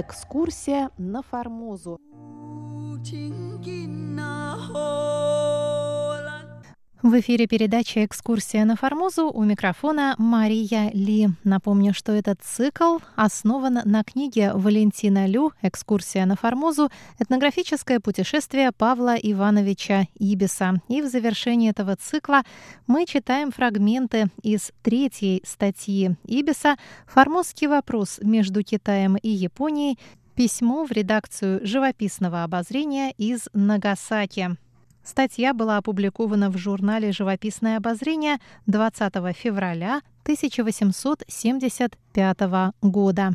Экскурсия на Формозу. В эфире передача «Экскурсия на Формозу» у микрофона Мария Ли. Напомню, что этот цикл основан на книге Валентина Лю «Экскурсия на Формозу. Этнографическое путешествие Павла Ивановича Ибиса». И в завершении этого цикла мы читаем фрагменты из третьей статьи Ибиса «Формозский вопрос между Китаем и Японией. Письмо в редакцию живописного обозрения из Нагасаки». Статья была опубликована в журнале «Живописное обозрение» 20 февраля 1875 года.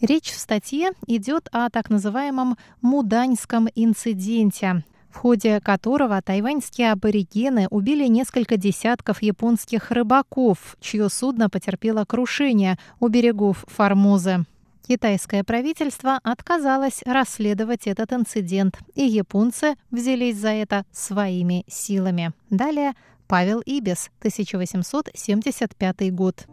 Речь в статье идет о так называемом «Муданьском инциденте», в ходе которого тайваньские аборигены убили несколько десятков японских рыбаков, чье судно потерпело крушение у берегов Формозы. Китайское правительство отказалось расследовать этот инцидент, и японцы взялись за это своими силами. Далее Павел Ибис, 1875 год.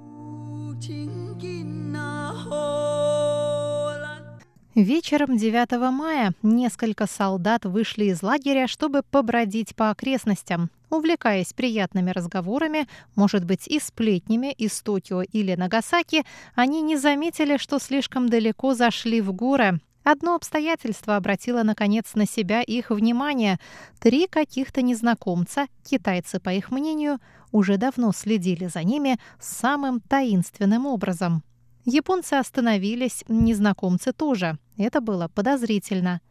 Вечером 9 мая несколько солдат вышли из лагеря, чтобы побродить по окрестностям. Увлекаясь приятными разговорами, может быть, и сплетнями из Токио или Нагасаки, они не заметили, что слишком далеко зашли в горы. Одно обстоятельство обратило, наконец, на себя их внимание. Три каких-то незнакомца, китайцы, по их мнению, уже давно следили за ними самым таинственным образом. Японцы остановились, незнакомцы тоже. Это было подозрительно.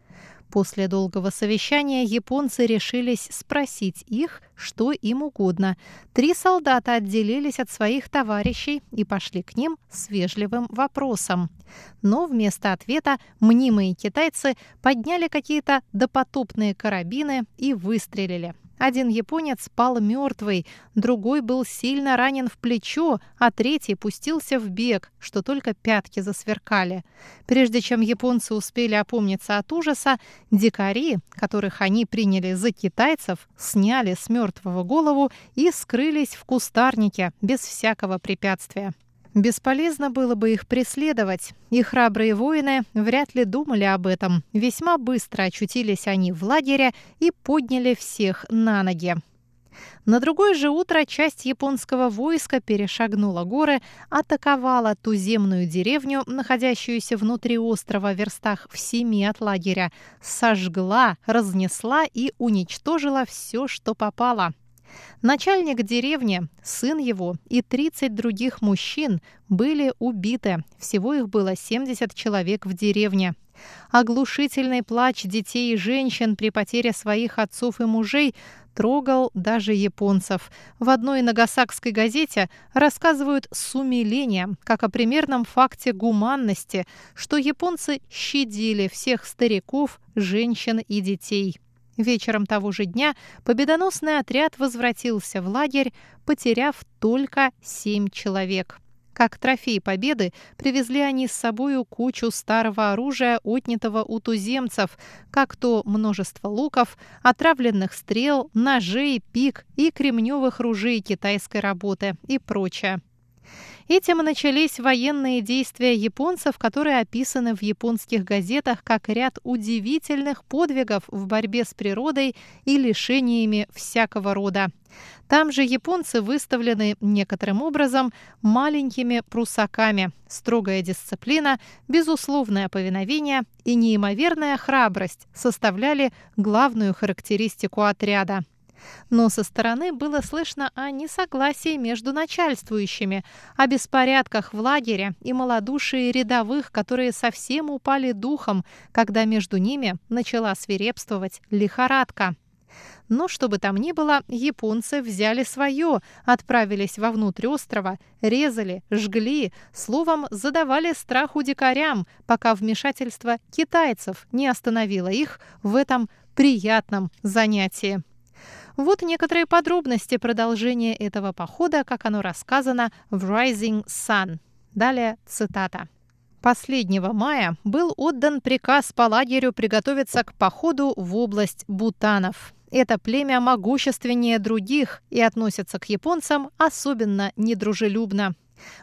После долгого совещания японцы решились спросить их, что им угодно. Три солдата отделились от своих товарищей и пошли к ним с вежливым вопросом. Но вместо ответа мнимые китайцы подняли какие-то допотопные карабины и выстрелили. Один японец пал мертвый, другой был сильно ранен в плечо, а третий пустился в бег, что только пятки засверкали. Прежде чем японцы успели опомниться от ужаса, дикари, которых они приняли за китайцев, сняли с мертвого голову и скрылись в кустарнике без всякого препятствия. Бесполезно было бы их преследовать, и храбрые воины вряд ли думали об этом. Весьма быстро очутились они в лагере и подняли всех на ноги. На другое же утро часть японского войска перешагнула горы, атаковала туземную деревню, находящуюся внутри острова в верстах в семи от лагеря, сожгла, разнесла и уничтожила все, что попало. Начальник деревни, сын его и 30 других мужчин были убиты. Всего их было 70 человек в деревне. Оглушительный плач детей и женщин при потере своих отцов и мужей трогал даже японцев. В одной нагасакской газете рассказывают с умилением, как о примерном факте гуманности, что японцы щадили всех стариков, женщин и детей. Вечером того же дня победоносный отряд возвратился в лагерь, потеряв только семь человек. Как трофей победы привезли они с собою кучу старого оружия, отнятого у туземцев, как то множество луков, отравленных стрел, ножей, пик и кремневых ружей китайской работы и прочее. Этим начались военные действия японцев, которые описаны в японских газетах как ряд удивительных подвигов в борьбе с природой и лишениями всякого рода. Там же японцы выставлены некоторым образом маленькими прусаками. Строгая дисциплина, безусловное повиновение и неимоверная храбрость составляли главную характеристику отряда. Но со стороны было слышно о несогласии между начальствующими, о беспорядках в лагере и малодушии рядовых, которые совсем упали духом, когда между ними начала свирепствовать лихорадка. Но что бы там ни было, японцы взяли свое, отправились вовнутрь острова, резали, жгли, словом, задавали страху дикарям, пока вмешательство китайцев не остановило их в этом приятном занятии. Вот некоторые подробности продолжения этого похода, как оно рассказано в Rising Sun. Далее цитата. Последнего мая был отдан приказ по лагерю приготовиться к походу в область Бутанов. Это племя могущественнее других и относится к японцам особенно недружелюбно.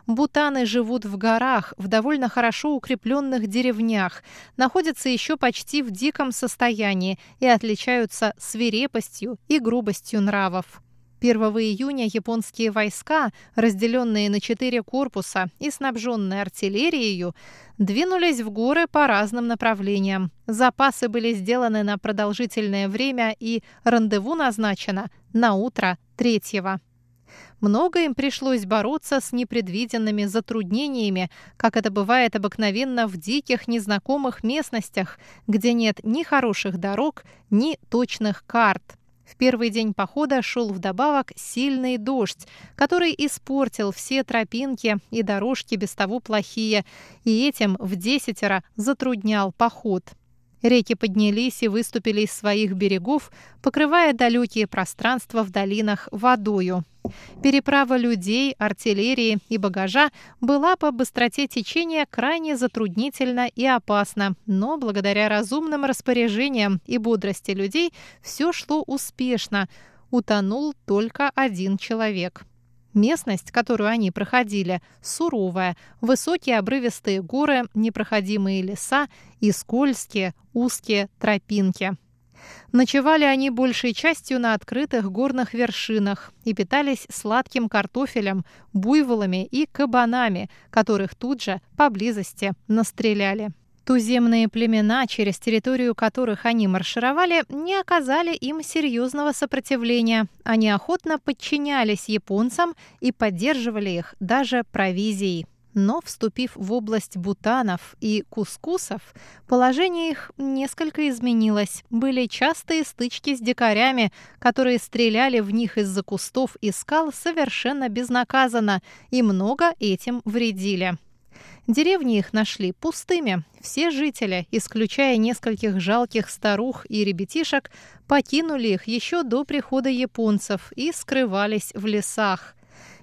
Бутаны живут в горах, в довольно хорошо укрепленных деревнях, находятся еще почти в диком состоянии и отличаются свирепостью и грубостью нравов. 1 июня японские войска, разделенные на четыре корпуса и снабженные артиллерией, двинулись в горы по разным направлениям. Запасы были сделаны на продолжительное время и рандеву назначено на утро третьего. Много им пришлось бороться с непредвиденными затруднениями, как это бывает обыкновенно в диких незнакомых местностях, где нет ни хороших дорог, ни точных карт. В первый день похода шел вдобавок сильный дождь, который испортил все тропинки и дорожки без того плохие, и этим в десятеро затруднял поход. Реки поднялись и выступили из своих берегов, покрывая далекие пространства в долинах водою. Переправа людей, артиллерии и багажа была по быстроте течения крайне затруднительна и опасна, но благодаря разумным распоряжениям и бодрости людей все шло успешно. Утонул только один человек. Местность, которую они проходили, суровая, высокие обрывистые горы, непроходимые леса и скользкие, узкие тропинки. Ночевали они большей частью на открытых горных вершинах и питались сладким картофелем, буйволами и кабанами, которых тут же поблизости настреляли. Туземные племена, через территорию которых они маршировали, не оказали им серьезного сопротивления. Они охотно подчинялись японцам и поддерживали их даже провизией. Но, вступив в область бутанов и кускусов, положение их несколько изменилось. Были частые стычки с дикарями, которые стреляли в них из-за кустов и скал совершенно безнаказанно и много этим вредили. Деревни их нашли пустыми. Все жители, исключая нескольких жалких старух и ребятишек, покинули их еще до прихода японцев и скрывались в лесах.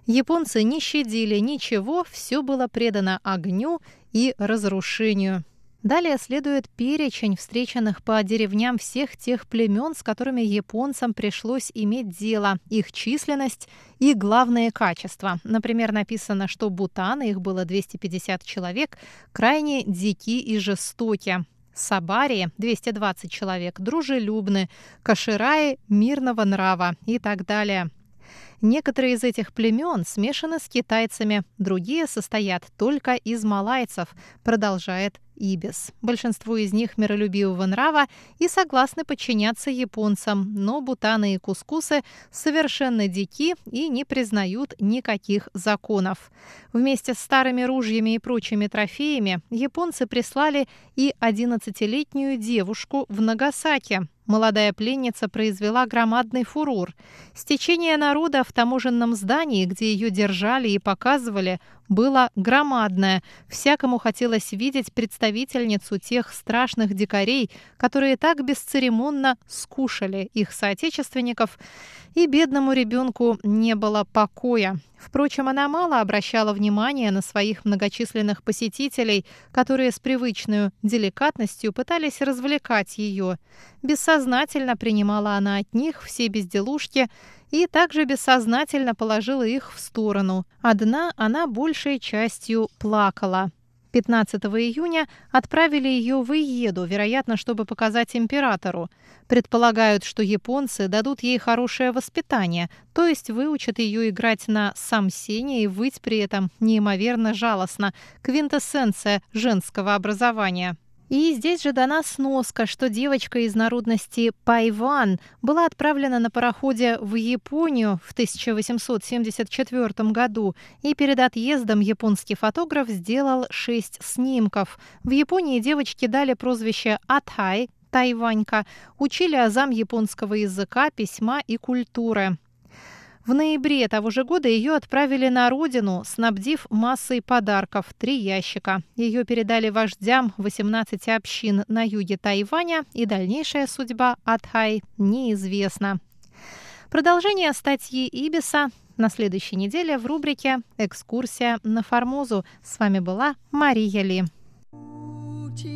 Японцы не щадили ничего, все было предано огню и разрушению. Далее следует перечень встреченных по деревням всех тех племен, с которыми японцам пришлось иметь дело, их численность и главные качества. Например, написано, что Бутан, их было 250 человек, крайне дики и жестоки. Сабари 220 человек, дружелюбны, Кашираи мирного нрава и так далее. Некоторые из этих племен смешаны с китайцами, другие состоят только из малайцев, продолжает Ибис. Большинство из них миролюбивого нрава и согласны подчиняться японцам, но бутаны и кускусы совершенно дики и не признают никаких законов. Вместе с старыми ружьями и прочими трофеями японцы прислали и 11-летнюю девушку в Нагасаки, Молодая пленница произвела громадный фурор. Стечение народа в таможенном здании, где ее держали и показывали, было громадное. Всякому хотелось видеть представительницу тех страшных дикарей, которые так бесцеремонно скушали их соотечественников, и бедному ребенку не было покоя. Впрочем, она мало обращала внимания на своих многочисленных посетителей, которые с привычной деликатностью пытались развлекать ее. Бессознательно принимала она от них все безделушки и также бессознательно положила их в сторону. Одна она большей частью плакала. 15 июня отправили ее в Иеду, вероятно, чтобы показать императору. Предполагают, что японцы дадут ей хорошее воспитание, то есть выучат ее играть на самсене и выть при этом неимоверно жалостно, квинтэссенция женского образования. И здесь же дана сноска, что девочка из народности Пайван была отправлена на пароходе в Японию в 1874 году, и перед отъездом японский фотограф сделал шесть снимков. В Японии девочке дали прозвище Атай, Тайванька, учили азам японского языка, письма и культуры. В ноябре того же года ее отправили на родину, снабдив массой подарков – три ящика. Ее передали вождям 18 общин на юге Тайваня, и дальнейшая судьба Атхай неизвестна. Продолжение статьи Ибиса на следующей неделе в рубрике «Экскурсия на Формозу». С вами была Мария Ли.